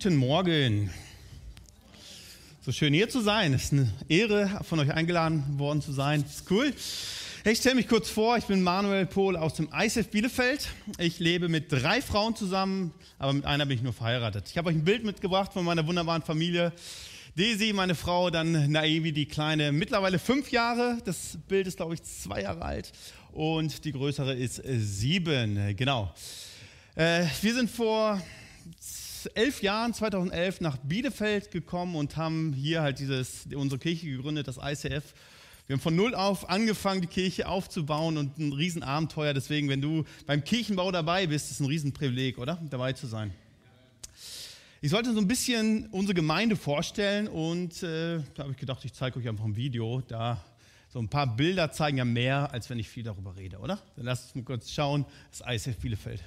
Guten Morgen. So schön hier zu sein. Es ist eine Ehre, von euch eingeladen worden zu sein. Das ist cool. Ich stelle mich kurz vor. Ich bin Manuel Pohl aus dem ISF Bielefeld. Ich lebe mit drei Frauen zusammen, aber mit einer bin ich nur verheiratet. Ich habe euch ein Bild mitgebracht von meiner wunderbaren Familie. Daisy, meine Frau, dann Naivi, die kleine, mittlerweile fünf Jahre. Das Bild ist, glaube ich, zwei Jahre alt. Und die größere ist sieben. Genau. Äh, wir sind vor elf Jahren, 2011, nach Bielefeld gekommen und haben hier halt dieses, unsere Kirche gegründet, das ICF. Wir haben von null auf angefangen, die Kirche aufzubauen und ein Riesenabenteuer. Deswegen, wenn du beim Kirchenbau dabei bist, ist ein Riesenprivileg, oder? Dabei zu sein. Ich sollte so ein bisschen unsere Gemeinde vorstellen und äh, da habe ich gedacht, ich zeige euch einfach ein Video. Da so ein paar Bilder zeigen ja mehr, als wenn ich viel darüber rede, oder? Dann lasst uns mal kurz schauen. Das ICF Bielefeld.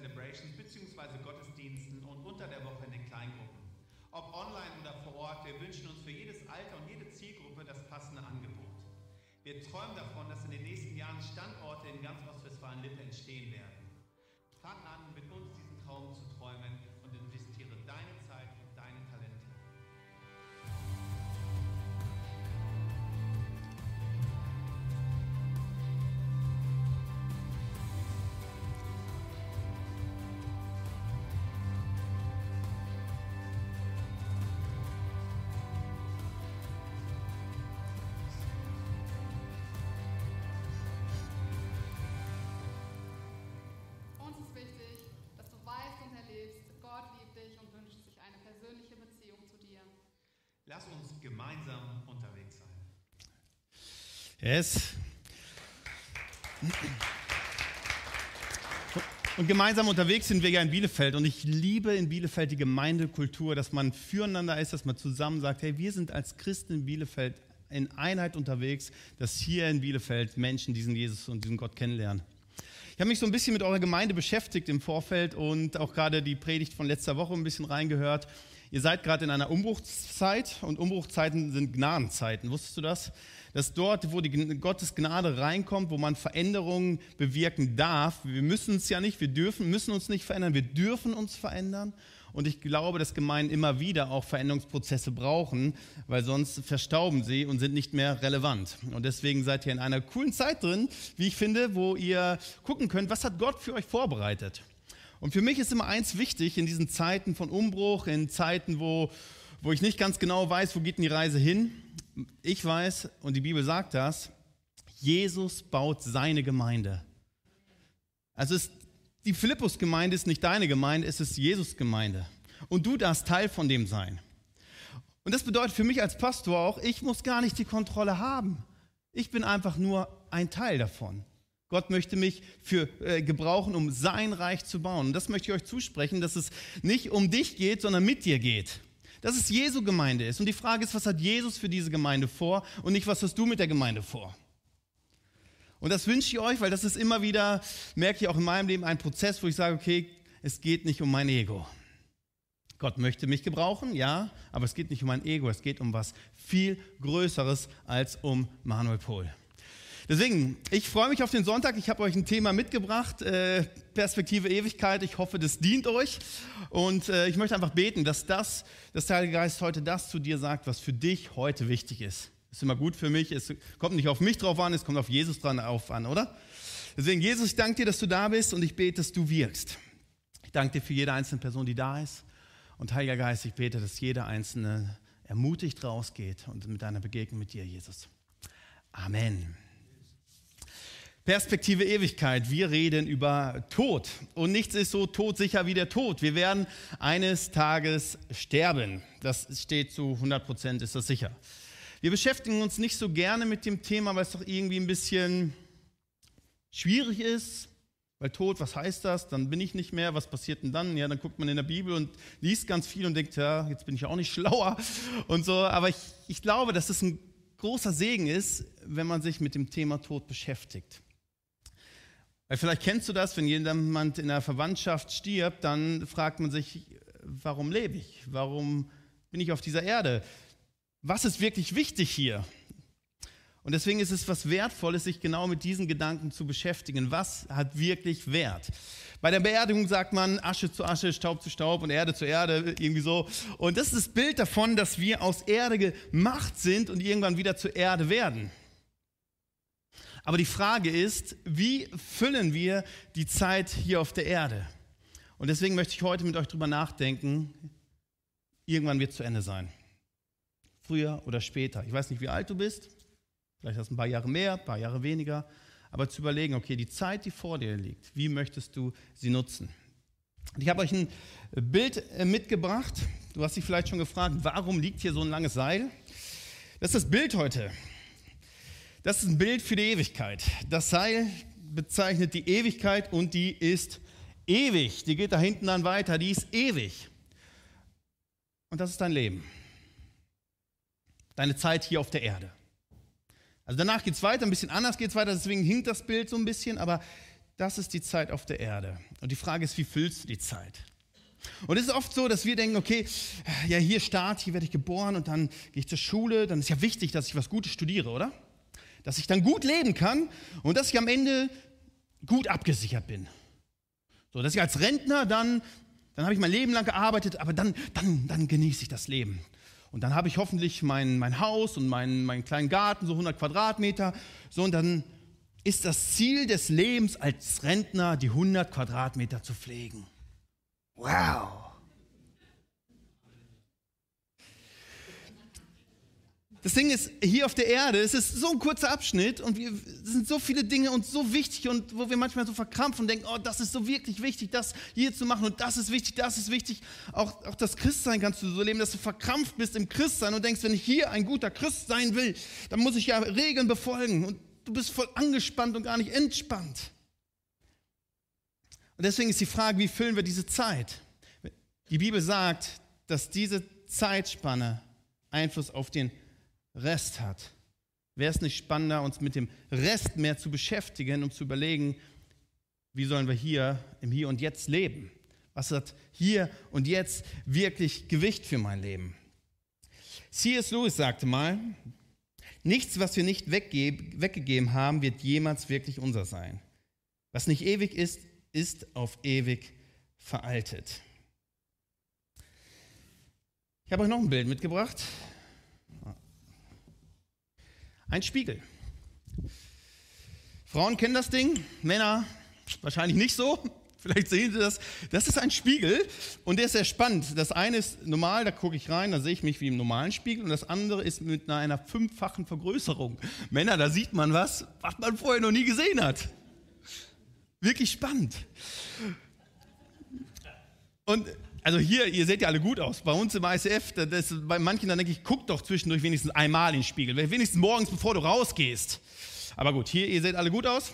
Celebrations bzw. Gottesdiensten und unter der Woche in den Kleingruppen. Ob online oder vor Ort, wir wünschen uns für jedes Alter und jede Zielgruppe das passende Angebot. Wir träumen davon, dass in den nächsten Jahren Lass uns gemeinsam unterwegs sein. Yes. Und gemeinsam unterwegs sind wir ja in Bielefeld. Und ich liebe in Bielefeld die Gemeindekultur, dass man füreinander ist, dass man zusammen sagt, hey, wir sind als Christen in Bielefeld in Einheit unterwegs, dass hier in Bielefeld Menschen diesen Jesus und diesen Gott kennenlernen. Ich habe mich so ein bisschen mit eurer Gemeinde beschäftigt im Vorfeld und auch gerade die Predigt von letzter Woche ein bisschen reingehört. Ihr seid gerade in einer Umbruchszeit und Umbruchzeiten sind Gnadenzeiten. Wusstest du das? Dass dort, wo die Gottes Gnade reinkommt, wo man Veränderungen bewirken darf, wir müssen es ja nicht, wir dürfen, müssen uns nicht verändern, wir dürfen uns verändern. Und ich glaube, dass Gemeinden immer wieder auch Veränderungsprozesse brauchen, weil sonst verstauben sie und sind nicht mehr relevant. Und deswegen seid ihr in einer coolen Zeit drin, wie ich finde, wo ihr gucken könnt, was hat Gott für euch vorbereitet. Und für mich ist immer eins wichtig in diesen Zeiten von Umbruch, in Zeiten, wo, wo ich nicht ganz genau weiß, wo geht denn die Reise hin. Ich weiß, und die Bibel sagt das, Jesus baut seine Gemeinde. Also ist, die Philippus-Gemeinde ist nicht deine Gemeinde, es ist Jesus-Gemeinde. Und du darfst Teil von dem sein. Und das bedeutet für mich als Pastor auch, ich muss gar nicht die Kontrolle haben. Ich bin einfach nur ein Teil davon. Gott möchte mich für äh, gebrauchen, um sein Reich zu bauen. Und das möchte ich euch zusprechen, dass es nicht um dich geht, sondern mit dir geht. dass es Jesu Gemeinde ist. Und die Frage ist, was hat Jesus für diese Gemeinde vor und nicht, was hast du mit der Gemeinde vor? Und das wünsche ich euch, weil das ist immer wieder, merke ich auch in meinem Leben, ein Prozess, wo ich sage, okay, es geht nicht um mein Ego. Gott möchte mich gebrauchen, ja, aber es geht nicht um mein Ego, es geht um was viel Größeres als um Manuel Pohl. Deswegen, ich freue mich auf den Sonntag. Ich habe euch ein Thema mitgebracht, äh, Perspektive Ewigkeit. Ich hoffe, das dient euch. Und äh, ich möchte einfach beten, dass das, dass der Heilige Geist heute das zu dir sagt, was für dich heute wichtig ist. Ist immer gut für mich. Es kommt nicht auf mich drauf an, es kommt auf Jesus dran auf an, oder? Deswegen, Jesus, ich danke dir, dass du da bist und ich bete, dass du wirkst. Ich danke dir für jede einzelne Person, die da ist. Und Heiliger Geist, ich bete, dass jeder Einzelne ermutigt rausgeht und mit deiner Begegnung mit dir, Jesus. Amen. Perspektive Ewigkeit. Wir reden über Tod. Und nichts ist so todsicher wie der Tod. Wir werden eines Tages sterben. Das steht zu 100 Prozent, ist das sicher. Wir beschäftigen uns nicht so gerne mit dem Thema, weil es doch irgendwie ein bisschen schwierig ist. Weil Tod, was heißt das? Dann bin ich nicht mehr. Was passiert denn dann? Ja, dann guckt man in der Bibel und liest ganz viel und denkt, ja, jetzt bin ich auch nicht schlauer und so. Aber ich, ich glaube, dass es ein großer Segen ist, wenn man sich mit dem Thema Tod beschäftigt. Weil vielleicht kennst du das, wenn jemand in der Verwandtschaft stirbt, dann fragt man sich, warum lebe ich? Warum bin ich auf dieser Erde? Was ist wirklich wichtig hier? Und deswegen ist es was Wertvolles, sich genau mit diesen Gedanken zu beschäftigen. Was hat wirklich Wert? Bei der Beerdigung sagt man Asche zu Asche, Staub zu Staub und Erde zu Erde, irgendwie so. Und das ist das Bild davon, dass wir aus Erde gemacht sind und irgendwann wieder zur Erde werden. Aber die Frage ist, wie füllen wir die Zeit hier auf der Erde? Und deswegen möchte ich heute mit euch drüber nachdenken. Irgendwann wird es zu Ende sein. Früher oder später. Ich weiß nicht, wie alt du bist. Vielleicht hast du ein paar Jahre mehr, ein paar Jahre weniger. Aber zu überlegen, okay, die Zeit, die vor dir liegt, wie möchtest du sie nutzen? Ich habe euch ein Bild äh, mitgebracht. Du hast dich vielleicht schon gefragt, warum liegt hier so ein langes Seil? Das ist das Bild heute. Das ist ein Bild für die Ewigkeit. Das Seil bezeichnet die Ewigkeit und die ist ewig. Die geht da hinten dann weiter, die ist ewig. Und das ist dein Leben. Deine Zeit hier auf der Erde. Also danach geht es weiter, ein bisschen anders geht es weiter, deswegen hinkt das Bild so ein bisschen, aber das ist die Zeit auf der Erde. Und die Frage ist, wie füllst du die Zeit? Und es ist oft so, dass wir denken, okay, ja, hier Start, hier werde ich geboren und dann gehe ich zur Schule, dann ist ja wichtig, dass ich was Gutes studiere, oder? Dass ich dann gut leben kann und dass ich am Ende gut abgesichert bin. So, dass ich als Rentner dann, dann habe ich mein Leben lang gearbeitet, aber dann, dann, dann genieße ich das Leben. Und dann habe ich hoffentlich mein, mein Haus und meinen, meinen kleinen Garten, so 100 Quadratmeter. So, und dann ist das Ziel des Lebens als Rentner, die 100 Quadratmeter zu pflegen. Wow. Das Ding ist, hier auf der Erde, es ist so ein kurzer Abschnitt und wir, es sind so viele Dinge und so wichtig und wo wir manchmal so verkrampfen und denken, oh, das ist so wirklich wichtig, das hier zu machen und das ist wichtig, das ist wichtig. Auch, auch das Christsein kannst du so leben, dass du verkrampft bist im Christsein und denkst, wenn ich hier ein guter Christ sein will, dann muss ich ja Regeln befolgen und du bist voll angespannt und gar nicht entspannt. Und deswegen ist die Frage, wie füllen wir diese Zeit? Die Bibel sagt, dass diese Zeitspanne Einfluss auf den Rest hat. Wäre es nicht spannender, uns mit dem Rest mehr zu beschäftigen, um zu überlegen, wie sollen wir hier im Hier und Jetzt leben? Was hat hier und jetzt wirklich Gewicht für mein Leben? C.S. Lewis sagte mal, nichts, was wir nicht weggegeben haben, wird jemals wirklich unser sein. Was nicht ewig ist, ist auf ewig veraltet. Ich habe euch noch ein Bild mitgebracht. Ein Spiegel. Frauen kennen das Ding, Männer wahrscheinlich nicht so. Vielleicht sehen Sie das. Das ist ein Spiegel und der ist sehr spannend. Das eine ist normal, da gucke ich rein, da sehe ich mich wie im normalen Spiegel und das andere ist mit einer fünffachen Vergrößerung. Männer, da sieht man was, was man vorher noch nie gesehen hat. Wirklich spannend. Und also hier, ihr seht ja alle gut aus. Bei uns im ICF, das, bei manchen, dann denke ich, guck doch zwischendurch wenigstens einmal in den Spiegel. Wenigstens morgens, bevor du rausgehst. Aber gut, hier, ihr seht alle gut aus.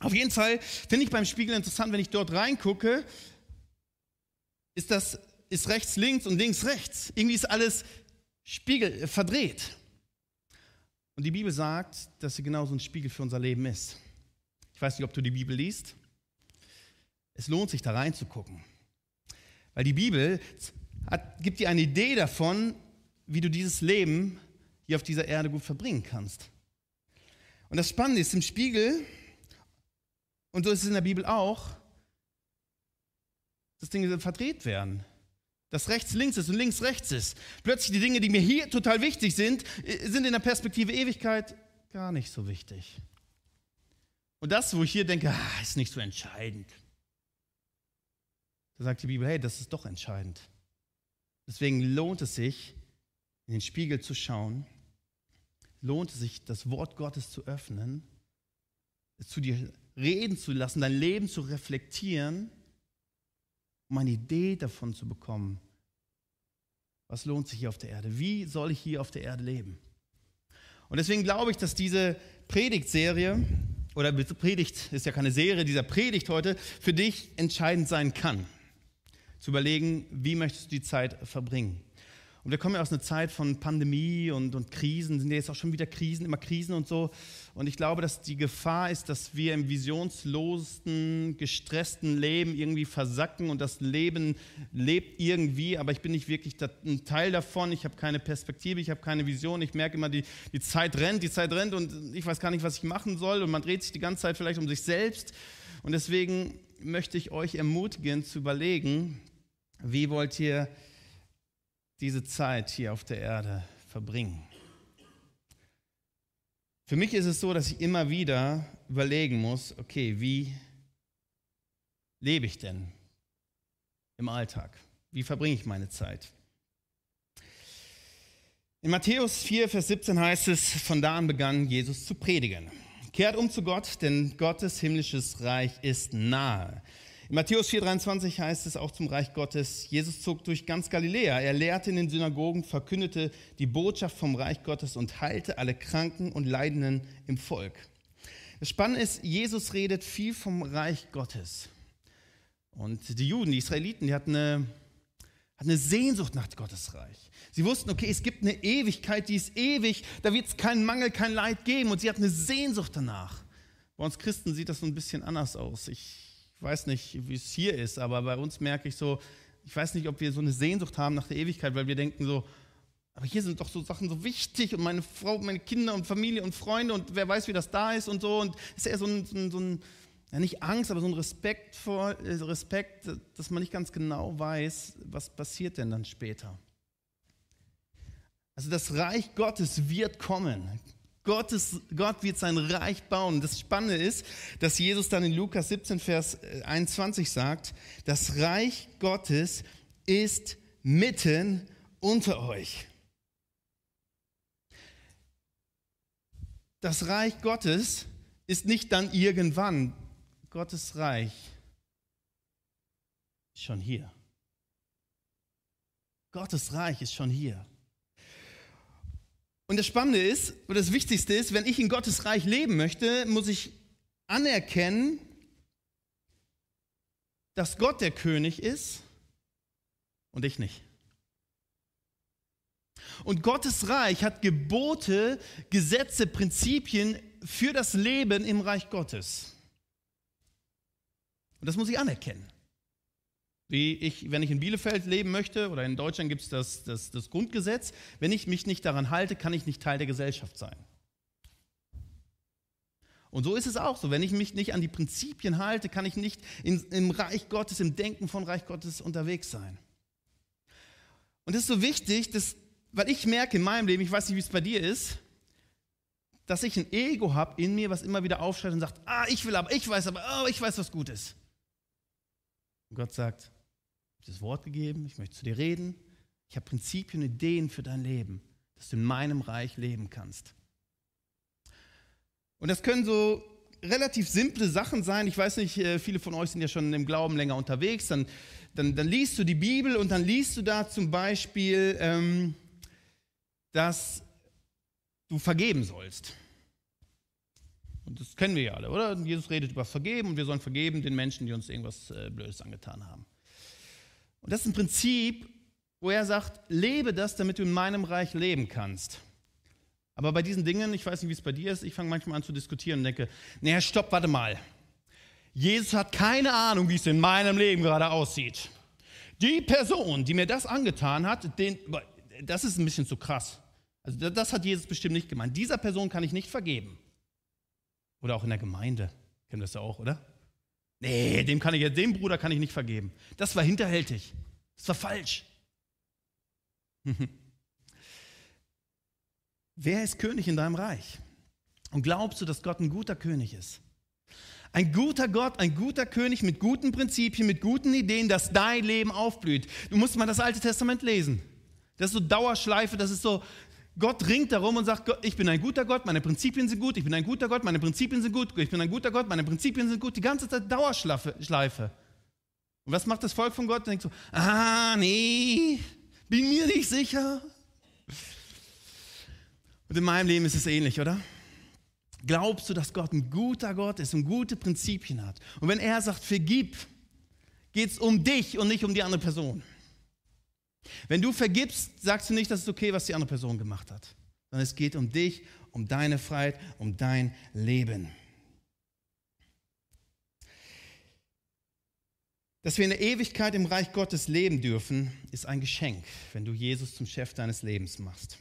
Auf jeden Fall finde ich beim Spiegel interessant, wenn ich dort reingucke, ist das ist rechts links und links rechts. Irgendwie ist alles Spiegel, äh, verdreht. Und die Bibel sagt, dass sie genauso ein Spiegel für unser Leben ist. Ich weiß nicht, ob du die Bibel liest. Es lohnt sich, da reinzugucken. Weil die Bibel hat, gibt dir eine Idee davon, wie du dieses Leben hier auf dieser Erde gut verbringen kannst. Und das Spannende ist, im Spiegel, und so ist es in der Bibel auch, dass Dinge verdreht werden. Dass rechts links ist und links rechts ist. Plötzlich die Dinge, die mir hier total wichtig sind, äh, sind in der Perspektive Ewigkeit gar nicht so wichtig. Und das, wo ich hier denke, ah, ist nicht so entscheidend. Da sagt die Bibel, hey, das ist doch entscheidend. Deswegen lohnt es sich, in den Spiegel zu schauen, lohnt es sich, das Wort Gottes zu öffnen, es zu dir reden zu lassen, dein Leben zu reflektieren, um eine Idee davon zu bekommen, was lohnt sich hier auf der Erde? Wie soll ich hier auf der Erde leben? Und deswegen glaube ich, dass diese Predigtserie, oder Predigt ist ja keine Serie, dieser Predigt heute für dich entscheidend sein kann. Zu überlegen, wie möchtest du die Zeit verbringen? Und wir kommen ja aus einer Zeit von Pandemie und, und Krisen, sind ja jetzt auch schon wieder Krisen, immer Krisen und so. Und ich glaube, dass die Gefahr ist, dass wir im visionslosen, gestressten Leben irgendwie versacken und das Leben lebt irgendwie, aber ich bin nicht wirklich ein Teil davon. Ich habe keine Perspektive, ich habe keine Vision. Ich merke immer, die, die Zeit rennt, die Zeit rennt und ich weiß gar nicht, was ich machen soll. Und man dreht sich die ganze Zeit vielleicht um sich selbst. Und deswegen möchte ich euch ermutigen zu überlegen, wie wollt ihr diese Zeit hier auf der Erde verbringen. Für mich ist es so, dass ich immer wieder überlegen muss, okay, wie lebe ich denn im Alltag? Wie verbringe ich meine Zeit? In Matthäus 4, Vers 17 heißt es, von da an begann Jesus zu predigen. Kehrt um zu Gott, denn Gottes himmlisches Reich ist nahe. In Matthäus 4,23 heißt es auch zum Reich Gottes, Jesus zog durch ganz Galiläa. Er lehrte in den Synagogen, verkündete die Botschaft vom Reich Gottes und heilte alle Kranken und Leidenden im Volk. Das Spannende ist, Jesus redet viel vom Reich Gottes. Und die Juden, die Israeliten, die hatten eine, hatten eine Sehnsucht nach Gottes Reich. Sie wussten, okay, es gibt eine Ewigkeit, die ist ewig, da wird es keinen Mangel, kein Leid geben. Und sie hatten eine Sehnsucht danach. Bei uns Christen sieht das so ein bisschen anders aus. Ich weiß nicht, wie es hier ist, aber bei uns merke ich so, ich weiß nicht, ob wir so eine Sehnsucht haben nach der Ewigkeit, weil wir denken so, aber hier sind doch so Sachen so wichtig und meine Frau, meine Kinder und Familie und Freunde und wer weiß, wie das da ist und so. Und es ist eher so ein, so ein, so ein ja nicht Angst, aber so ein Respekt vor, äh, Respekt, dass man nicht ganz genau weiß, was passiert denn dann später. Also das Reich Gottes wird kommen. Gottes, Gott wird sein Reich bauen. Das Spannende ist, dass Jesus dann in Lukas 17, Vers 21 sagt, das Reich Gottes ist mitten unter euch. Das Reich Gottes ist nicht dann irgendwann. Gottes Reich ist schon hier. Gottes Reich ist schon hier. Und das Spannende ist, oder das Wichtigste ist, wenn ich in Gottes Reich leben möchte, muss ich anerkennen, dass Gott der König ist und ich nicht. Und Gottes Reich hat Gebote, Gesetze, Prinzipien für das Leben im Reich Gottes. Und das muss ich anerkennen. Wie ich, wenn ich in Bielefeld leben möchte oder in Deutschland gibt es das, das, das Grundgesetz, wenn ich mich nicht daran halte, kann ich nicht Teil der Gesellschaft sein. Und so ist es auch so. Wenn ich mich nicht an die Prinzipien halte, kann ich nicht in, im Reich Gottes, im Denken von Reich Gottes unterwegs sein. Und das ist so wichtig, dass, weil ich merke in meinem Leben, ich weiß nicht, wie es bei dir ist, dass ich ein Ego habe in mir, was immer wieder aufsteigt und sagt, ah, ich will aber, ich weiß aber, oh, ich weiß, was gut ist. Und Gott sagt, habe das Wort gegeben, ich möchte zu dir reden. Ich habe Prinzipien, Ideen für dein Leben, dass du in meinem Reich leben kannst. Und das können so relativ simple Sachen sein. Ich weiß nicht, äh, viele von euch sind ja schon im Glauben länger unterwegs. Dann, dann, dann liest du die Bibel und dann liest du da zum Beispiel, ähm, dass du vergeben sollst. Und das kennen wir ja alle, oder? Jesus redet über Vergeben und wir sollen vergeben den Menschen, die uns irgendwas äh, Blödes angetan haben. Und das ist ein Prinzip, wo er sagt, lebe das, damit du in meinem Reich leben kannst. Aber bei diesen Dingen, ich weiß nicht, wie es bei dir ist, ich fange manchmal an zu diskutieren und denke, naja, stopp, warte mal. Jesus hat keine Ahnung, wie es in meinem Leben gerade aussieht. Die Person, die mir das angetan hat, den, das ist ein bisschen zu krass. Also das hat Jesus bestimmt nicht gemeint. Dieser Person kann ich nicht vergeben. Oder auch in der Gemeinde. Kennen das ja auch, oder? Nee, dem, kann ich, dem Bruder kann ich nicht vergeben. Das war hinterhältig. Das war falsch. Wer ist König in deinem Reich? Und glaubst du, dass Gott ein guter König ist? Ein guter Gott, ein guter König mit guten Prinzipien, mit guten Ideen, dass dein Leben aufblüht. Du musst mal das Alte Testament lesen. Das ist so Dauerschleife, das ist so, Gott ringt darum und sagt, ich bin ein guter Gott, meine Prinzipien sind gut, ich bin ein guter Gott, meine Prinzipien sind gut, ich bin ein guter Gott, meine Prinzipien sind gut, die ganze Zeit Dauerschleife. Und was macht das Volk von Gott? Denkt so, ah, nee, bin mir nicht sicher. Und in meinem Leben ist es ähnlich, oder? Glaubst du, dass Gott ein guter Gott ist und gute Prinzipien hat? Und wenn er sagt, vergib, geht es um dich und nicht um die andere Person. Wenn du vergibst, sagst du nicht, dass es okay, was die andere Person gemacht hat, sondern es geht um dich, um deine Freiheit, um dein Leben. Dass wir in der Ewigkeit im Reich Gottes leben dürfen, ist ein Geschenk, wenn du Jesus zum Chef deines Lebens machst.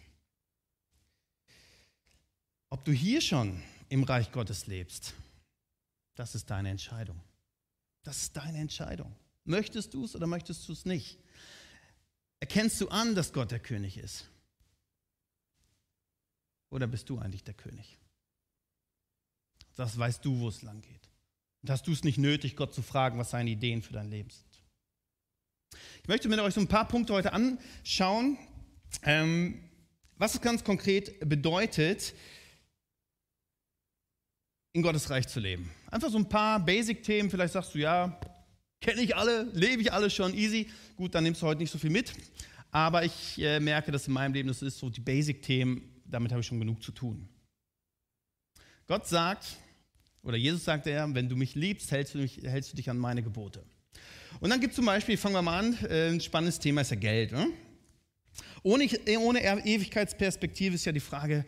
Ob du hier schon im Reich Gottes lebst, das ist deine Entscheidung. Das ist deine Entscheidung. Möchtest du es oder möchtest du es nicht? Erkennst du an, dass Gott der König ist? Oder bist du eigentlich der König? Das weißt du, wo es lang geht. Und hast du es nicht nötig, Gott zu fragen, was seine Ideen für dein Leben sind? Ich möchte mit euch so ein paar Punkte heute anschauen, ähm, was es ganz konkret bedeutet, in Gottes Reich zu leben. Einfach so ein paar Basic-Themen, vielleicht sagst du, ja, kenne ich alle, lebe ich alle schon, easy. Gut, dann nimmst du heute nicht so viel mit. Aber ich äh, merke, dass in meinem Leben, das ist so die Basic-Themen, damit habe ich schon genug zu tun. Gott sagt, oder Jesus sagt er, wenn du mich liebst, hältst du, mich, hältst du dich an meine Gebote. Und dann gibt es zum Beispiel, fangen wir mal an, äh, ein spannendes Thema ist ja Geld. Ne? Ohne, ohne Ewigkeitsperspektive ist ja die Frage,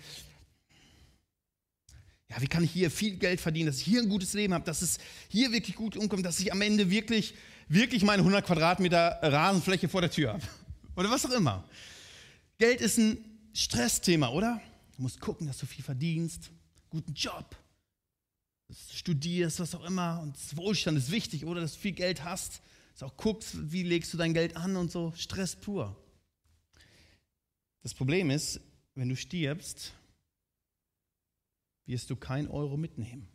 ja, wie kann ich hier viel Geld verdienen, dass ich hier ein gutes Leben habe, dass es hier wirklich gut umkommt, dass ich am Ende wirklich, wirklich meine 100 Quadratmeter Rasenfläche vor der Tür habe. Oder was auch immer. Geld ist ein Stressthema, oder? Du musst gucken, dass du viel verdienst, guten Job, studierst, was auch immer. Und Wohlstand ist wichtig, oder? Dass du viel Geld hast, dass du auch guckst, wie legst du dein Geld an und so. Stress pur. Das Problem ist, wenn du stirbst, wirst du kein Euro mitnehmen.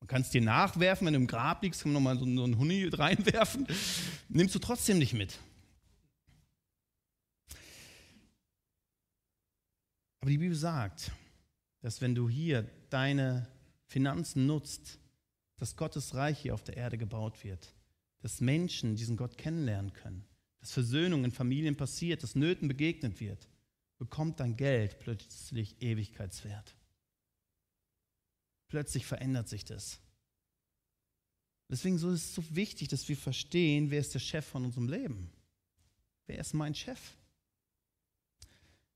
Man kann es dir nachwerfen, wenn du im Grab liegst, kann man nochmal so einen Huni reinwerfen, nimmst du trotzdem nicht mit. Aber die Bibel sagt, dass wenn du hier deine Finanzen nutzt, dass Gottes Reich hier auf der Erde gebaut wird, dass Menschen diesen Gott kennenlernen können, dass Versöhnung in Familien passiert, dass Nöten begegnet wird bekommt dein Geld plötzlich Ewigkeitswert. Plötzlich verändert sich das. Deswegen ist es so wichtig, dass wir verstehen, wer ist der Chef von unserem Leben? Wer ist mein Chef?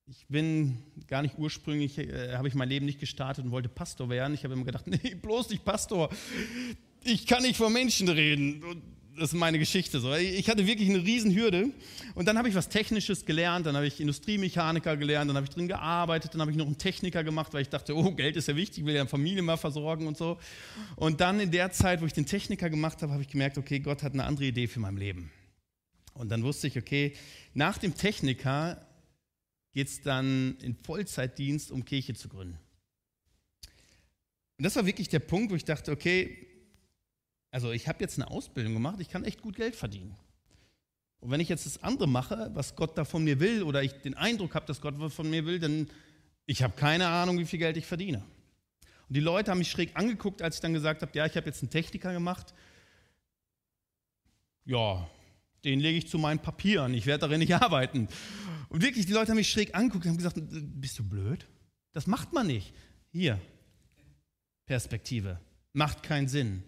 Ich bin gar nicht ursprünglich, äh, habe ich mein Leben nicht gestartet und wollte Pastor werden. Ich habe immer gedacht, nee, bloß nicht Pastor. Ich kann nicht vor Menschen reden. Und das ist meine Geschichte so. Ich hatte wirklich eine Riesenhürde und dann habe ich was Technisches gelernt, dann habe ich Industriemechaniker gelernt, dann habe ich drin gearbeitet, dann habe ich noch einen Techniker gemacht, weil ich dachte, oh, Geld ist ja wichtig, ich will ja Familie mal versorgen und so. Und dann in der Zeit, wo ich den Techniker gemacht habe, habe ich gemerkt, okay, Gott hat eine andere Idee für mein Leben. Und dann wusste ich, okay, nach dem Techniker geht es dann in Vollzeitdienst, um Kirche zu gründen. Und das war wirklich der Punkt, wo ich dachte, okay, also ich habe jetzt eine Ausbildung gemacht, ich kann echt gut Geld verdienen. Und wenn ich jetzt das andere mache, was Gott da von mir will, oder ich den Eindruck habe, dass Gott was von mir will, dann ich habe keine Ahnung, wie viel Geld ich verdiene. Und die Leute haben mich schräg angeguckt, als ich dann gesagt habe, ja, ich habe jetzt einen Techniker gemacht. Ja, den lege ich zu meinen Papieren, ich werde darin nicht arbeiten. Und wirklich, die Leute haben mich schräg angeguckt und haben gesagt, bist du blöd? Das macht man nicht. Hier, Perspektive, macht keinen Sinn.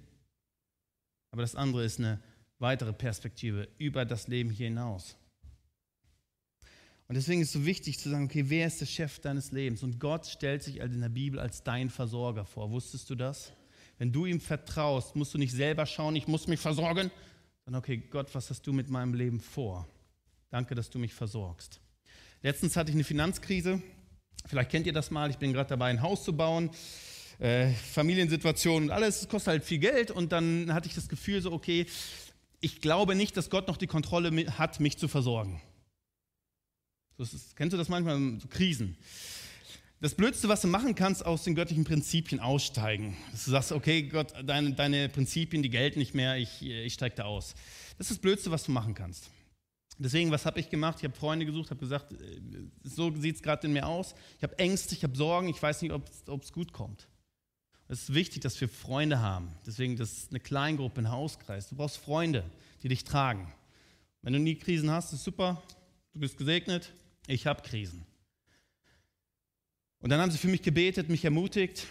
Aber das andere ist eine weitere Perspektive über das Leben hier hinaus. Und deswegen ist es so wichtig zu sagen, okay, wer ist der Chef deines Lebens? Und Gott stellt sich in der Bibel als dein Versorger vor. Wusstest du das? Wenn du ihm vertraust, musst du nicht selber schauen, ich muss mich versorgen, sondern okay, Gott, was hast du mit meinem Leben vor? Danke, dass du mich versorgst. Letztens hatte ich eine Finanzkrise. Vielleicht kennt ihr das mal. Ich bin gerade dabei, ein Haus zu bauen. Äh, Familiensituation und alles, es kostet halt viel Geld. Und dann hatte ich das Gefühl so, okay, ich glaube nicht, dass Gott noch die Kontrolle hat, mich zu versorgen. Ist, kennst du das manchmal? So Krisen. Das Blödste, was du machen kannst, aus den göttlichen Prinzipien aussteigen. Dass du sagst, okay, Gott, deine, deine Prinzipien, die gelten nicht mehr, ich, ich steige da aus. Das ist das Blödste, was du machen kannst. Deswegen, was habe ich gemacht? Ich habe Freunde gesucht, habe gesagt, äh, so sieht es gerade in mir aus. Ich habe Ängste, ich habe Sorgen, ich weiß nicht, ob es gut kommt. Es ist wichtig, dass wir Freunde haben. Deswegen, das ist eine Kleingruppe, ein Hauskreis. Du brauchst Freunde, die dich tragen. Wenn du nie Krisen hast, ist super, du bist gesegnet. Ich habe Krisen. Und dann haben sie für mich gebetet, mich ermutigt.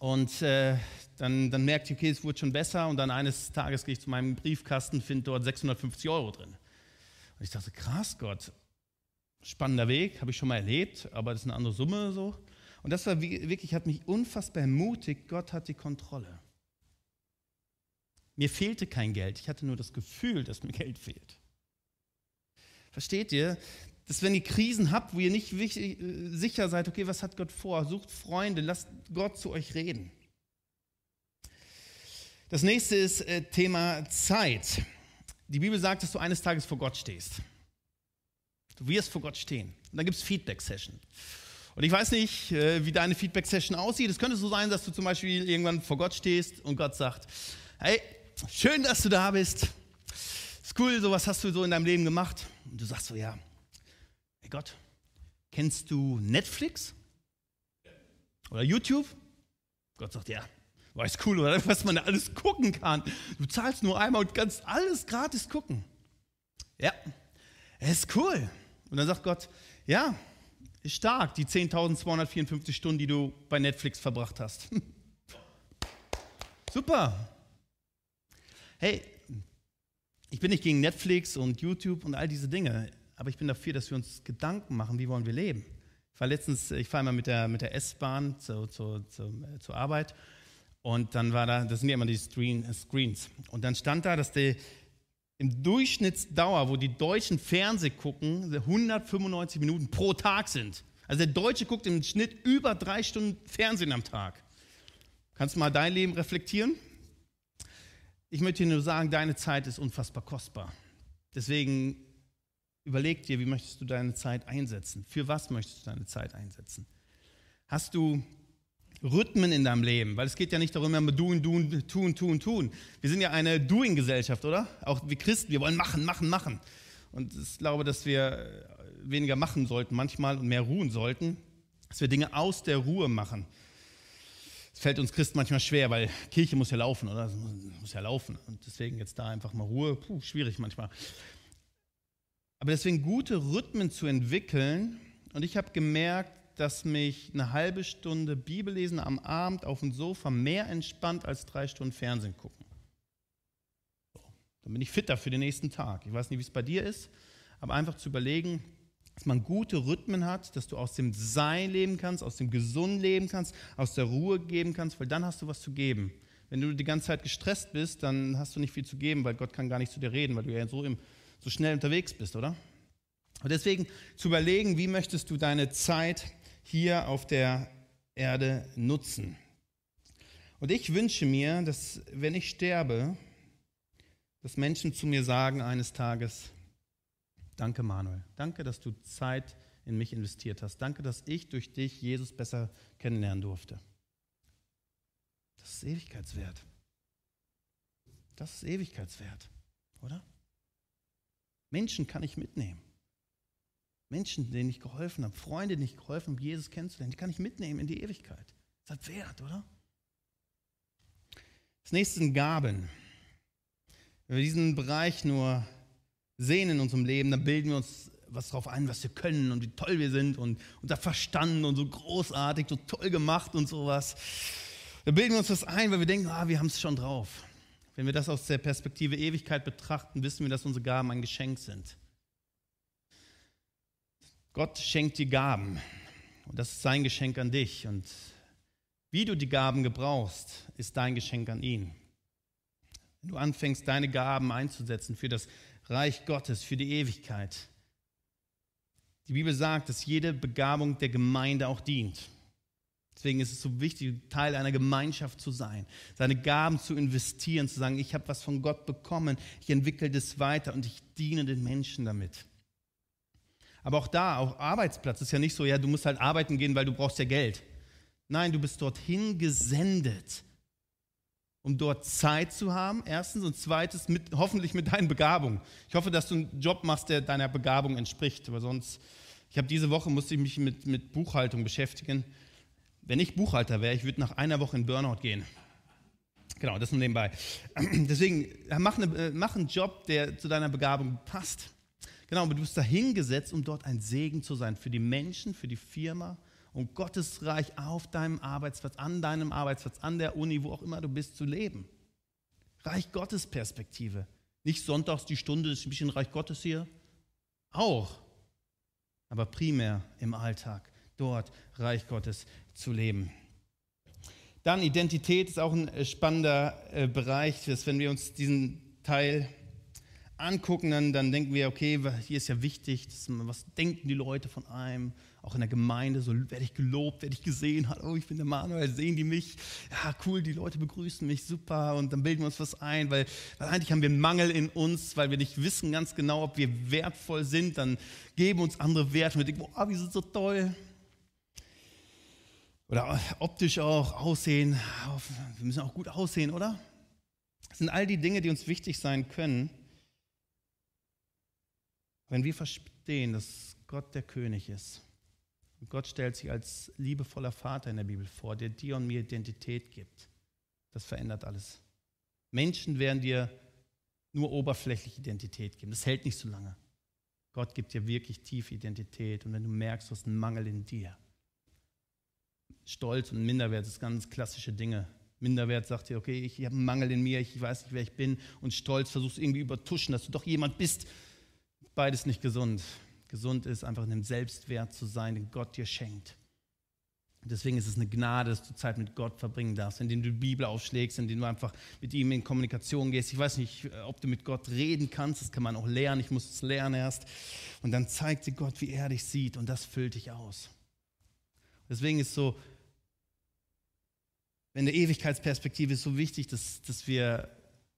Und äh, dann, dann merkte ich, okay, es wurde schon besser. Und dann eines Tages gehe ich zu meinem Briefkasten, finde dort 650 Euro drin. Und ich dachte, krass, Gott, spannender Weg, habe ich schon mal erlebt, aber das ist eine andere Summe so. Und das war wirklich, hat mich unfassbar ermutigt, Gott hat die Kontrolle. Mir fehlte kein Geld, ich hatte nur das Gefühl, dass mir Geld fehlt. Versteht ihr? Dass wenn ihr Krisen habt, wo ihr nicht äh, sicher seid, okay, was hat Gott vor? Sucht Freunde, lasst Gott zu euch reden. Das nächste ist äh, Thema Zeit. Die Bibel sagt, dass du eines Tages vor Gott stehst. Du wirst vor Gott stehen. Und dann gibt es Feedback-Session. Und ich weiß nicht, äh, wie deine Feedback-Session aussieht. Es könnte so sein, dass du zum Beispiel irgendwann vor Gott stehst und Gott sagt, hey, schön, dass du da bist. Ist cool, so was hast du so in deinem Leben gemacht. Und du sagst so, ja, hey Gott, kennst du Netflix? Oder YouTube? Gott sagt, ja, war es cool, oder? Was man da alles gucken kann. Du zahlst nur einmal und kannst alles gratis gucken. Ja, es ist cool. Und dann sagt Gott, ja, ist stark, die 10.254 Stunden, die du bei Netflix verbracht hast. Super. Hey, ich bin nicht gegen Netflix und YouTube und all diese Dinge, aber ich bin dafür, dass wir uns Gedanken machen, wie wollen wir leben. Ich war letztens, ich fahre immer mit der, mit der S-Bahn zu, zu, zu, zur Arbeit und dann war da, das sind ja immer die Screen, äh, Screens. Und dann stand da, dass die im Durchschnittsdauer, wo die Deutschen Fernseh gucken, 195 Minuten pro Tag sind. Also der Deutsche guckt im Schnitt über drei Stunden Fernsehen am Tag. Kannst du mal dein Leben reflektieren? Ich möchte dir nur sagen, deine Zeit ist unfassbar kostbar. Deswegen überleg dir, wie möchtest du deine Zeit einsetzen? Für was möchtest du deine Zeit einsetzen? Hast du Rhythmen in deinem Leben, weil es geht ja nicht darum, immer doing, doing, tun, tun, tun. Wir sind ja eine Doing-Gesellschaft, oder? Auch wir Christen, wir wollen machen, machen, machen. Und ich glaube, dass wir weniger machen sollten manchmal und mehr ruhen sollten, dass wir Dinge aus der Ruhe machen. Es fällt uns Christen manchmal schwer, weil Kirche muss ja laufen, oder? Es muss ja laufen. Und deswegen jetzt da einfach mal Ruhe, puh, schwierig manchmal. Aber deswegen gute Rhythmen zu entwickeln. Und ich habe gemerkt, dass mich eine halbe Stunde Bibellesen am Abend auf dem Sofa mehr entspannt als drei Stunden Fernsehen gucken. So, dann bin ich fitter für den nächsten Tag. Ich weiß nicht, wie es bei dir ist, aber einfach zu überlegen, dass man gute Rhythmen hat, dass du aus dem Sein leben kannst, aus dem Gesund leben kannst, aus der Ruhe geben kannst, weil dann hast du was zu geben. Wenn du die ganze Zeit gestresst bist, dann hast du nicht viel zu geben, weil Gott kann gar nicht zu dir reden, weil du ja so, im, so schnell unterwegs bist, oder? Und deswegen zu überlegen, wie möchtest du deine Zeit hier auf der Erde nutzen. Und ich wünsche mir, dass wenn ich sterbe, dass Menschen zu mir sagen eines Tages, danke Manuel, danke, dass du Zeit in mich investiert hast, danke, dass ich durch dich Jesus besser kennenlernen durfte. Das ist Ewigkeitswert. Das ist Ewigkeitswert, oder? Menschen kann ich mitnehmen. Menschen, denen ich geholfen habe, Freunde, denen ich geholfen habe, Jesus kennenzulernen, die kann ich mitnehmen in die Ewigkeit. Das hat Wert, oder? Das nächste sind Gaben. Wenn wir diesen Bereich nur sehen in unserem Leben, dann bilden wir uns was darauf ein, was wir können und wie toll wir sind und unser Verstand und so großartig, so toll gemacht und sowas. Da bilden wir uns das ein, weil wir denken, ah, wir haben es schon drauf. Wenn wir das aus der Perspektive Ewigkeit betrachten, wissen wir, dass unsere Gaben ein Geschenk sind. Gott schenkt dir Gaben und das ist sein Geschenk an dich. Und wie du die Gaben gebrauchst, ist dein Geschenk an ihn. Wenn du anfängst, deine Gaben einzusetzen für das Reich Gottes, für die Ewigkeit. Die Bibel sagt, dass jede Begabung der Gemeinde auch dient. Deswegen ist es so wichtig, Teil einer Gemeinschaft zu sein, seine Gaben zu investieren, zu sagen, ich habe was von Gott bekommen, ich entwickle das weiter und ich diene den Menschen damit. Aber auch da, auch Arbeitsplatz ist ja nicht so, ja, du musst halt arbeiten gehen, weil du brauchst ja Geld. Nein, du bist dorthin gesendet, um dort Zeit zu haben, erstens, und zweitens, mit, hoffentlich mit deinen Begabungen. Ich hoffe, dass du einen Job machst, der deiner Begabung entspricht, weil sonst, ich habe diese Woche, musste ich mich mit, mit Buchhaltung beschäftigen wenn ich Buchhalter wäre, ich würde nach einer Woche in Burnout gehen. Genau, das nur nebenbei. Deswegen, mach, eine, äh, mach einen Job, der zu deiner Begabung passt. Genau, aber du bist dahingesetzt, um dort ein Segen zu sein für die Menschen, für die Firma und Gottes Reich auf deinem Arbeitsplatz, an deinem Arbeitsplatz, an der Uni, wo auch immer du bist, zu leben. Reich Gottes Perspektive. Nicht sonntags die Stunde, ist ein bisschen Reich Gottes hier. Auch. Aber primär im Alltag dort Reich Gottes zu leben. Dann Identität ist auch ein spannender äh, Bereich, dass wenn wir uns diesen Teil angucken, dann, dann denken wir, okay, hier ist ja wichtig, was denken die Leute von einem, auch in der Gemeinde, so werde ich gelobt, werde ich gesehen, hallo, ich bin der Manuel, sehen die mich, ja cool, die Leute begrüßen mich, super und dann bilden wir uns was ein, weil, weil eigentlich haben wir einen Mangel in uns, weil wir nicht wissen ganz genau, ob wir wertvoll sind, dann geben uns andere Werte und wir denken, boah, wir sind so toll, oder optisch auch aussehen. Wir müssen auch gut aussehen, oder? Das sind all die Dinge, die uns wichtig sein können. Wenn wir verstehen, dass Gott der König ist und Gott stellt sich als liebevoller Vater in der Bibel vor, der dir und mir Identität gibt, das verändert alles. Menschen werden dir nur oberflächliche Identität geben. Das hält nicht so lange. Gott gibt dir wirklich tiefe Identität und wenn du merkst, du hast einen Mangel in dir, Stolz und Minderwert, das sind ganz klassische Dinge. Minderwert sagt dir, okay, ich habe einen Mangel in mir, ich weiß nicht, wer ich bin. Und Stolz versuchst irgendwie übertuschen, dass du doch jemand bist. Beides nicht gesund. Gesund ist einfach in dem Selbstwert zu sein, den Gott dir schenkt. Deswegen ist es eine Gnade, dass du Zeit mit Gott verbringen darfst, indem du die Bibel aufschlägst, indem du einfach mit ihm in Kommunikation gehst. Ich weiß nicht, ob du mit Gott reden kannst, das kann man auch lernen. Ich muss es lernen erst. Und dann zeigt dir Gott, wie er dich sieht und das füllt dich aus. Deswegen ist so in der Ewigkeitsperspektive ist so wichtig, dass, dass, wir,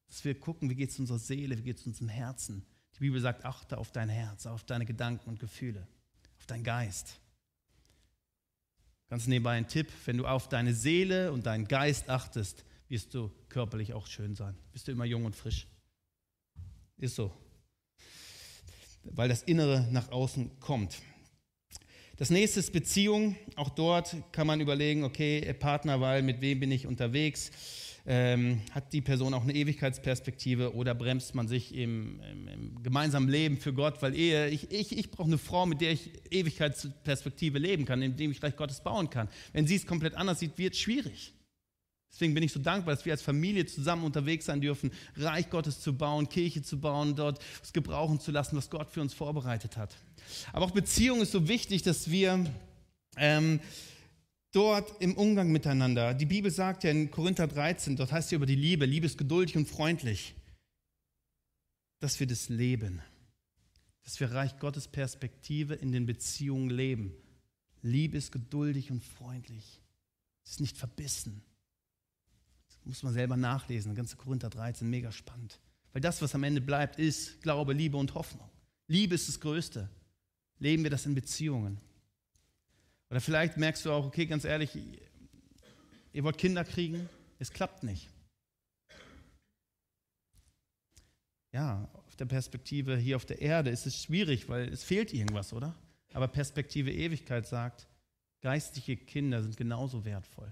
dass wir gucken, wie geht es unserer Seele, wie geht es unserem Herzen. Die Bibel sagt, achte auf dein Herz, auf deine Gedanken und Gefühle, auf deinen Geist. Ganz nebenbei ein Tipp, wenn du auf deine Seele und deinen Geist achtest, wirst du körperlich auch schön sein. Bist du immer jung und frisch. Ist so. Weil das Innere nach außen kommt. Das nächste ist Beziehung. Auch dort kann man überlegen, okay, Partnerwahl, mit wem bin ich unterwegs? Ähm, hat die Person auch eine Ewigkeitsperspektive oder bremst man sich im, im, im gemeinsamen Leben für Gott? Weil Ehe, ich, ich, ich brauche eine Frau, mit der ich Ewigkeitsperspektive leben kann, indem ich Reich Gottes bauen kann. Wenn sie es komplett anders sieht, wird es schwierig. Deswegen bin ich so dankbar, dass wir als Familie zusammen unterwegs sein dürfen, Reich Gottes zu bauen, Kirche zu bauen, dort es gebrauchen zu lassen, was Gott für uns vorbereitet hat. Aber auch Beziehung ist so wichtig, dass wir ähm, dort im Umgang miteinander, die Bibel sagt ja in Korinther 13, dort heißt ja über die Liebe, Liebe ist geduldig und freundlich, dass wir das leben, dass wir Reich Gottes Perspektive in den Beziehungen leben. Liebe ist geduldig und freundlich, es ist nicht verbissen. Das muss man selber nachlesen, ganze Korinther 13, mega spannend. Weil das, was am Ende bleibt, ist Glaube, Liebe und Hoffnung. Liebe ist das Größte leben wir das in Beziehungen. Oder vielleicht merkst du auch, okay, ganz ehrlich, ihr wollt Kinder kriegen, es klappt nicht. Ja, auf der Perspektive hier auf der Erde ist es schwierig, weil es fehlt irgendwas, oder? Aber Perspektive Ewigkeit sagt, geistliche Kinder sind genauso wertvoll.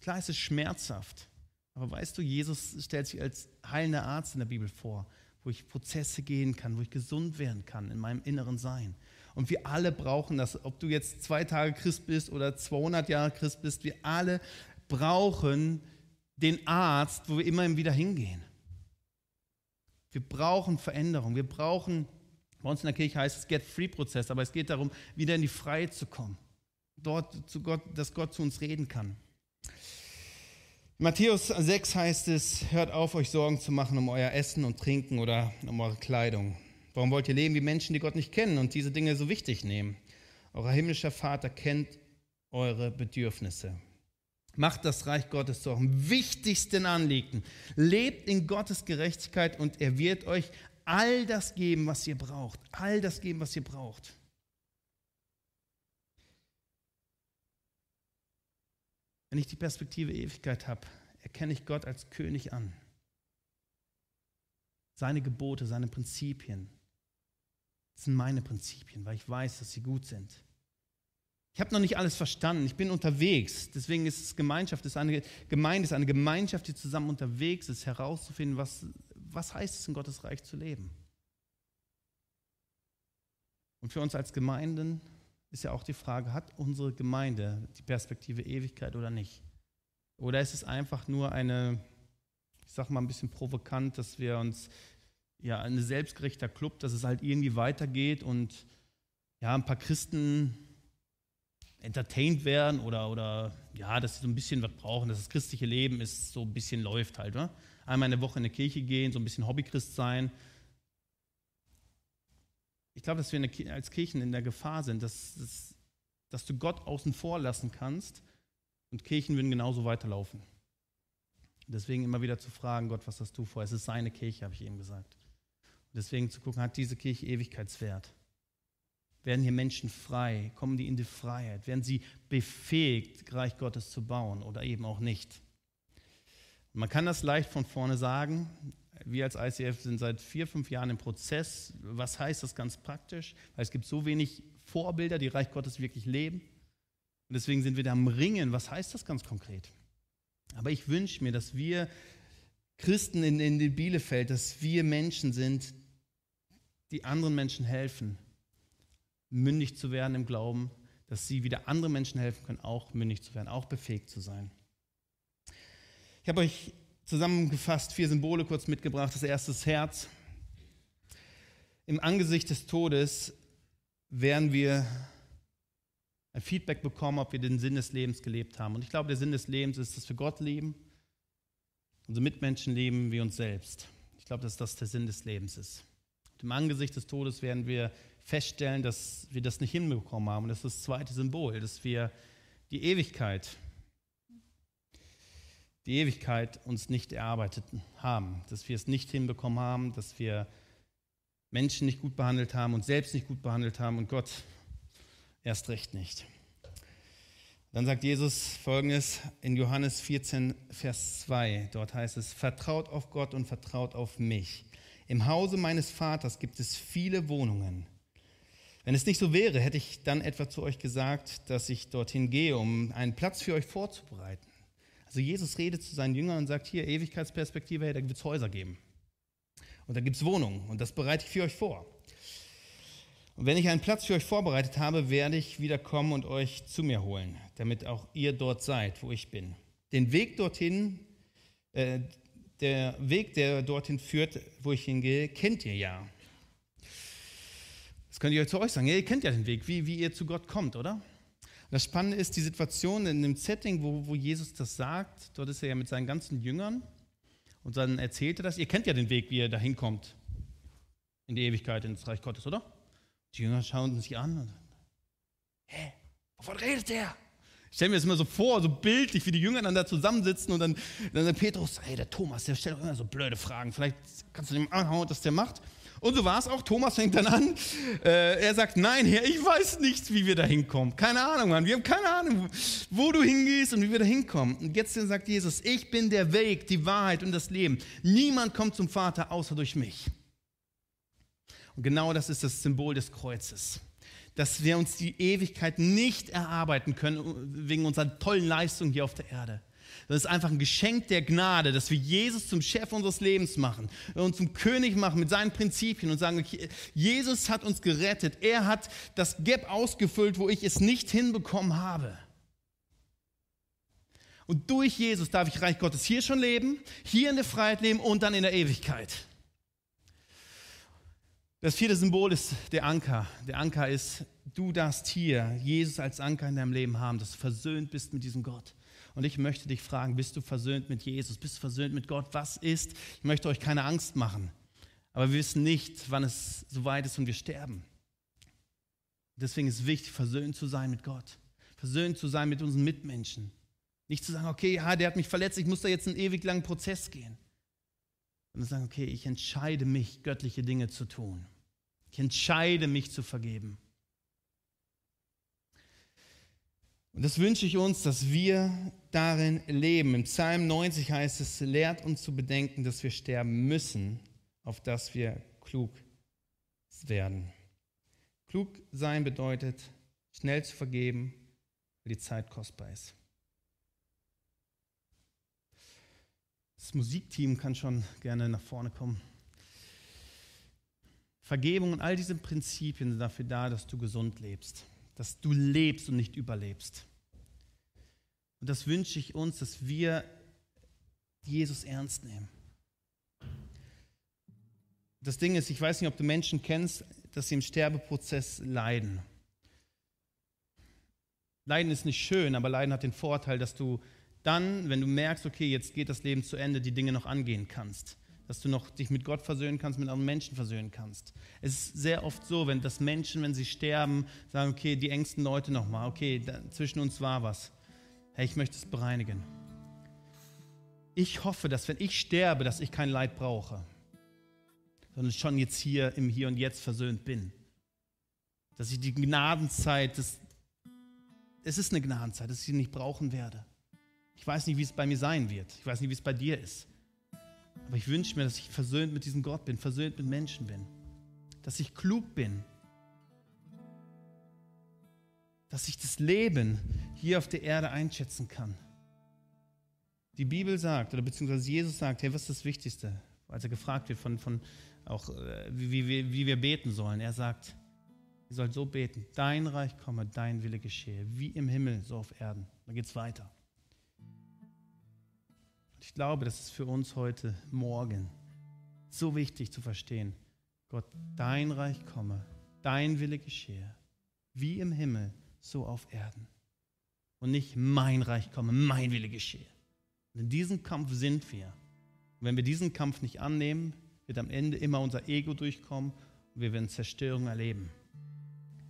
Klar, es ist schmerzhaft, aber weißt du, Jesus stellt sich als heilender Arzt in der Bibel vor, wo ich Prozesse gehen kann, wo ich gesund werden kann in meinem inneren Sein. Und wir alle brauchen das. Ob du jetzt zwei Tage Christ bist oder 200 Jahre Christ bist, wir alle brauchen den Arzt, wo wir immer wieder hingehen. Wir brauchen Veränderung. Wir brauchen, bei uns in der Kirche heißt es Get-Free-Prozess, aber es geht darum, wieder in die Freiheit zu kommen. Dort, zu Gott, dass Gott zu uns reden kann. Matthäus 6 heißt es, hört auf, euch Sorgen zu machen um euer Essen und Trinken oder um eure Kleidung. Warum wollt ihr leben wie Menschen, die Gott nicht kennen und diese Dinge so wichtig nehmen? Euer himmlischer Vater kennt eure Bedürfnisse. Macht das Reich Gottes zu eurem wichtigsten Anliegen. Lebt in Gottes Gerechtigkeit und er wird euch all das geben, was ihr braucht. All das geben, was ihr braucht. Wenn ich die Perspektive Ewigkeit habe, erkenne ich Gott als König an. Seine Gebote, seine Prinzipien, das sind meine Prinzipien, weil ich weiß, dass sie gut sind. Ich habe noch nicht alles verstanden. Ich bin unterwegs. Deswegen ist es Gemeinschaft, ist eine Gemeinde, ist eine Gemeinschaft, die zusammen unterwegs ist, herauszufinden, was, was heißt es in Gottes Reich zu leben. Und für uns als Gemeinden ist ja auch die Frage, hat unsere Gemeinde die Perspektive Ewigkeit oder nicht? Oder ist es einfach nur eine, ich sage mal ein bisschen provokant, dass wir uns, ja, ein selbstgerechter Club, dass es halt irgendwie weitergeht und ja, ein paar Christen entertained werden oder, oder ja, dass sie so ein bisschen was brauchen, dass das christliche Leben ist, so ein bisschen läuft halt. Ne? Einmal eine Woche in die Kirche gehen, so ein bisschen Hobbychrist sein. Ich glaube, dass wir als Kirchen in der Gefahr sind, dass, dass, dass du Gott außen vor lassen kannst und Kirchen würden genauso weiterlaufen. Deswegen immer wieder zu fragen, Gott, was hast du vor? Es ist seine Kirche, habe ich eben gesagt. Deswegen zu gucken, hat diese Kirche Ewigkeitswert? Werden hier Menschen frei? Kommen die in die Freiheit? Werden sie befähigt, Reich Gottes zu bauen oder eben auch nicht? Man kann das leicht von vorne sagen. Wir als ICF sind seit vier, fünf Jahren im Prozess. Was heißt das ganz praktisch? Weil es gibt so wenig Vorbilder, die Reich Gottes wirklich leben. Und deswegen sind wir da am Ringen. Was heißt das ganz konkret? Aber ich wünsche mir, dass wir Christen in, in Bielefeld, dass wir Menschen sind, die anderen Menschen helfen, mündig zu werden im Glauben, dass sie wieder anderen Menschen helfen können, auch mündig zu werden, auch befähigt zu sein. Ich habe euch zusammengefasst vier Symbole kurz mitgebracht. Das erste ist Herz. Im Angesicht des Todes werden wir ein Feedback bekommen, ob wir den Sinn des Lebens gelebt haben. Und ich glaube, der Sinn des Lebens ist, dass wir Gott lieben, unsere Mitmenschen lieben wie uns selbst. Ich glaube, dass das der Sinn des Lebens ist. Im Angesicht des Todes werden wir feststellen, dass wir das nicht hinbekommen haben. Und das ist das zweite Symbol, dass wir die Ewigkeit, die Ewigkeit uns nicht erarbeitet haben, dass wir es nicht hinbekommen haben, dass wir Menschen nicht gut behandelt haben, uns selbst nicht gut behandelt haben und Gott erst recht nicht. Dann sagt Jesus folgendes in Johannes 14, Vers 2. Dort heißt es, vertraut auf Gott und vertraut auf mich. Im Hause meines Vaters gibt es viele Wohnungen. Wenn es nicht so wäre, hätte ich dann etwa zu euch gesagt, dass ich dorthin gehe, um einen Platz für euch vorzubereiten. Also Jesus redet zu seinen Jüngern und sagt, hier Ewigkeitsperspektive, hey, da wird es Häuser geben. Und da gibt es Wohnungen und das bereite ich für euch vor. Und wenn ich einen Platz für euch vorbereitet habe, werde ich wieder kommen und euch zu mir holen, damit auch ihr dort seid, wo ich bin. Den Weg dorthin, äh, der Weg, der dorthin führt, wo ich hingehe, kennt ihr ja. Das könnt ihr zu euch sagen. Ja, ihr kennt ja den Weg, wie, wie ihr zu Gott kommt, oder? Das Spannende ist die Situation in dem Setting, wo, wo Jesus das sagt. Dort ist er ja mit seinen ganzen Jüngern und dann erzählt er das. Ihr kennt ja den Weg, wie ihr da hinkommt in die Ewigkeit, ins Reich Gottes, oder? Die Jünger schauen sich an und hä, wovon redet der? Ich stelle mir das immer so vor, so bildlich, wie die Jünger dann da zusammensitzen und dann, dann der Petrus, hey, der Thomas, der stellt doch immer so blöde Fragen. Vielleicht kannst du dem anhauen, was der macht. Und so war es auch. Thomas fängt dann an. Äh, er sagt: Nein, Herr, ich weiß nicht, wie wir da hinkommen. Keine Ahnung, Mann. Wir haben keine Ahnung, wo du hingehst und wie wir da hinkommen. Und jetzt sagt Jesus: Ich bin der Weg, die Wahrheit und das Leben. Niemand kommt zum Vater außer durch mich. Und genau das ist das Symbol des Kreuzes. Dass wir uns die Ewigkeit nicht erarbeiten können wegen unserer tollen Leistung hier auf der Erde das ist einfach ein Geschenk der Gnade, dass wir Jesus zum Chef unseres Lebens machen und zum König machen mit seinen Prinzipien und sagen, Jesus hat uns gerettet. Er hat das Gap ausgefüllt, wo ich es nicht hinbekommen habe. Und durch Jesus darf ich Reich Gottes hier schon leben, hier in der Freiheit leben und dann in der Ewigkeit. Das vierte Symbol ist der Anker. Der Anker ist, du darfst hier Jesus als Anker in deinem Leben haben, dass du versöhnt bist mit diesem Gott. Und ich möchte dich fragen, bist du versöhnt mit Jesus? Bist du versöhnt mit Gott? Was ist? Ich möchte euch keine Angst machen. Aber wir wissen nicht, wann es soweit ist und wir sterben. Deswegen ist es wichtig, versöhnt zu sein mit Gott. Versöhnt zu sein mit unseren Mitmenschen. Nicht zu sagen, okay, ja, der hat mich verletzt, ich muss da jetzt einen ewig langen Prozess gehen. Sondern zu sagen, okay, ich entscheide mich, göttliche Dinge zu tun. Ich entscheide mich zu vergeben. Und das wünsche ich uns, dass wir darin leben. Im Psalm 90 heißt es, lehrt uns zu bedenken, dass wir sterben müssen, auf dass wir klug werden. Klug sein bedeutet, schnell zu vergeben, weil die Zeit kostbar ist. Das Musikteam kann schon gerne nach vorne kommen. Vergebung und all diese Prinzipien sind dafür da, dass du gesund lebst, dass du lebst und nicht überlebst. Und das wünsche ich uns, dass wir Jesus ernst nehmen. Das Ding ist, ich weiß nicht, ob du Menschen kennst, dass sie im Sterbeprozess leiden. Leiden ist nicht schön, aber Leiden hat den Vorteil, dass du dann, wenn du merkst, okay, jetzt geht das Leben zu Ende, die Dinge noch angehen kannst. Dass du noch dich mit Gott versöhnen kannst, mit anderen Menschen versöhnen kannst. Es ist sehr oft so, wenn das Menschen, wenn sie sterben, sagen, okay, die engsten Leute nochmal, okay, da, zwischen uns war was. Hey, ich möchte es bereinigen. Ich hoffe, dass wenn ich sterbe, dass ich kein Leid brauche, sondern schon jetzt hier im Hier und Jetzt versöhnt bin. Dass ich die Gnadenzeit, das, es ist eine Gnadenzeit, dass ich sie nicht brauchen werde. Ich weiß nicht, wie es bei mir sein wird. Ich weiß nicht, wie es bei dir ist. Aber ich wünsche mir, dass ich versöhnt mit diesem Gott bin, versöhnt mit Menschen bin. Dass ich klug bin. Dass ich das Leben hier auf der Erde einschätzen kann. Die Bibel sagt, oder beziehungsweise Jesus sagt, hey, was ist das Wichtigste? Als er gefragt wird von, von auch, äh, wie, wie, wie wir beten sollen. Er sagt, ihr sollt so beten, dein Reich komme, dein Wille geschehe, wie im Himmel, so auf Erden. Dann geht es weiter. Ich glaube, das ist für uns heute Morgen so wichtig zu verstehen. Gott, dein Reich komme, dein Wille geschehe, wie im Himmel, so auf Erden. Und nicht mein Reich komme, mein Wille geschehe. Und in diesem Kampf sind wir. Und wenn wir diesen Kampf nicht annehmen, wird am Ende immer unser Ego durchkommen und wir werden Zerstörung erleben.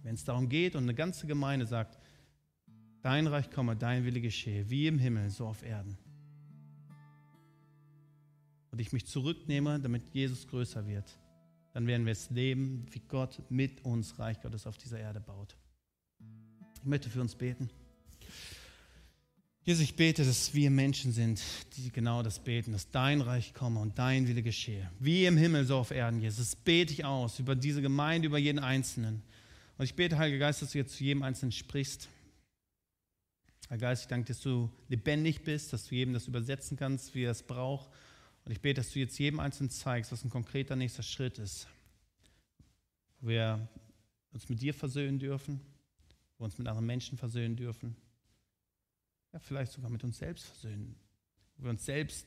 Wenn es darum geht und eine ganze Gemeinde sagt, dein Reich komme, dein Wille geschehe, wie im Himmel, so auf Erden und ich mich zurücknehme, damit Jesus größer wird, dann werden wir es leben, wie Gott mit uns Reich Gottes auf dieser Erde baut. Ich möchte für uns beten. Jesus, ich bete, dass wir Menschen sind, die genau das beten, dass dein Reich komme und dein Wille geschehe. Wie im Himmel, so auf Erden, Jesus. Das bete ich aus über diese Gemeinde, über jeden Einzelnen. Und ich bete, Heiliger Geist, dass du jetzt zu jedem Einzelnen sprichst. Heiliger Geist, ich danke, dass du lebendig bist, dass du jedem das übersetzen kannst, wie er es braucht. Und ich bete, dass du jetzt jedem Einzelnen zeigst, was ein konkreter nächster Schritt ist. Wo wir uns mit dir versöhnen dürfen, wo wir uns mit anderen Menschen versöhnen dürfen. Ja, vielleicht sogar mit uns selbst versöhnen. Wo wir uns selbst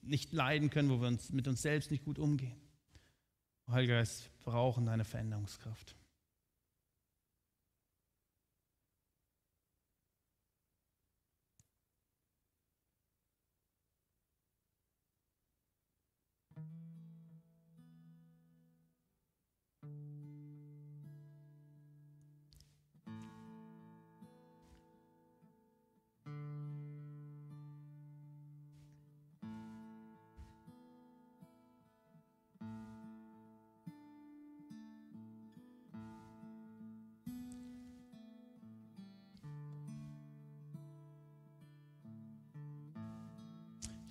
nicht leiden können, wo wir uns mit uns selbst nicht gut umgehen. Heiliger Geist, wir brauchen deine Veränderungskraft.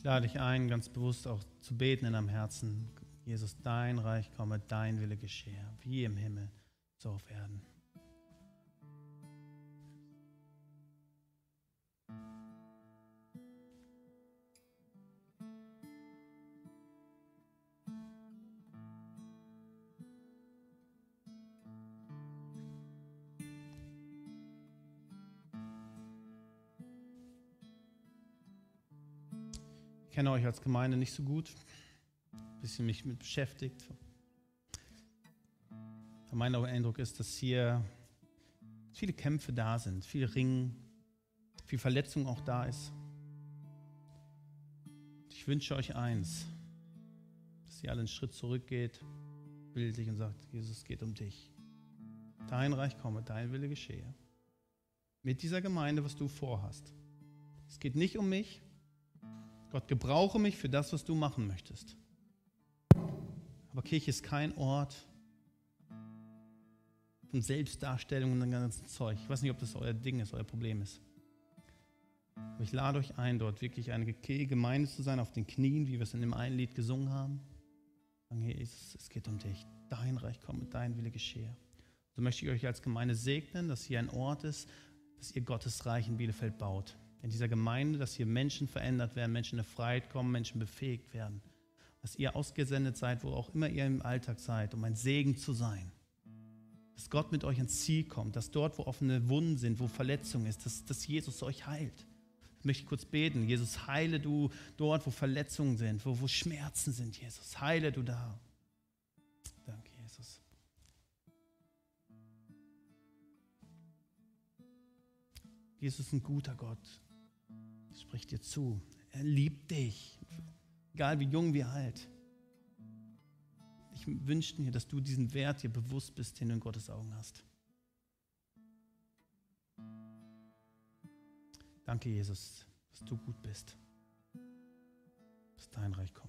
Lade dich ein, ganz bewusst auch zu beten in deinem Herzen. Jesus, dein Reich komme, dein Wille geschehe, wie im Himmel, so auf Erden. Kenne euch als Gemeinde nicht so gut, ein bisschen mich mit beschäftigt. mein Eindruck ist, dass hier viele Kämpfe da sind, viel Ringen, viel Verletzung auch da ist. Ich wünsche euch eins, dass ihr alle einen Schritt zurückgeht, bildlich und sagt, Jesus, es geht um dich. Dein Reich komme, dein Wille geschehe. Mit dieser Gemeinde, was du vorhast. Es geht nicht um mich. Gott, gebrauche mich für das, was du machen möchtest. Aber Kirche ist kein Ort von Selbstdarstellung und dem ganzen Zeug. Ich weiß nicht, ob das euer Ding ist, euer Problem ist. Aber ich lade euch ein, dort wirklich eine Gemeinde zu sein, auf den Knien, wie wir es in dem einen Lied gesungen haben. Sagen, Jesus, es geht um dich. Dein Reich komme, dein Wille geschehe. So möchte ich euch als Gemeinde segnen, dass hier ein Ort ist, dass ihr Gottes Reich in Bielefeld baut. In dieser Gemeinde, dass hier Menschen verändert werden, Menschen in Freiheit kommen, Menschen befähigt werden. Dass ihr ausgesendet seid, wo auch immer ihr im Alltag seid, um ein Segen zu sein. Dass Gott mit euch ins Ziel kommt, dass dort, wo offene Wunden sind, wo Verletzung ist, dass, dass Jesus euch heilt möchte ich kurz beten. Jesus, heile du dort, wo Verletzungen sind, wo, wo Schmerzen sind, Jesus. Heile du da. Danke, Jesus. Jesus ist ein guter Gott. Spricht dir zu. Er liebt dich. Egal wie jung, wie alt. Ich wünsche dir, dass du diesen Wert dir bewusst bist, den du in Gottes Augen hast. Danke, Jesus, dass du gut bist, dass dein Reich kommt.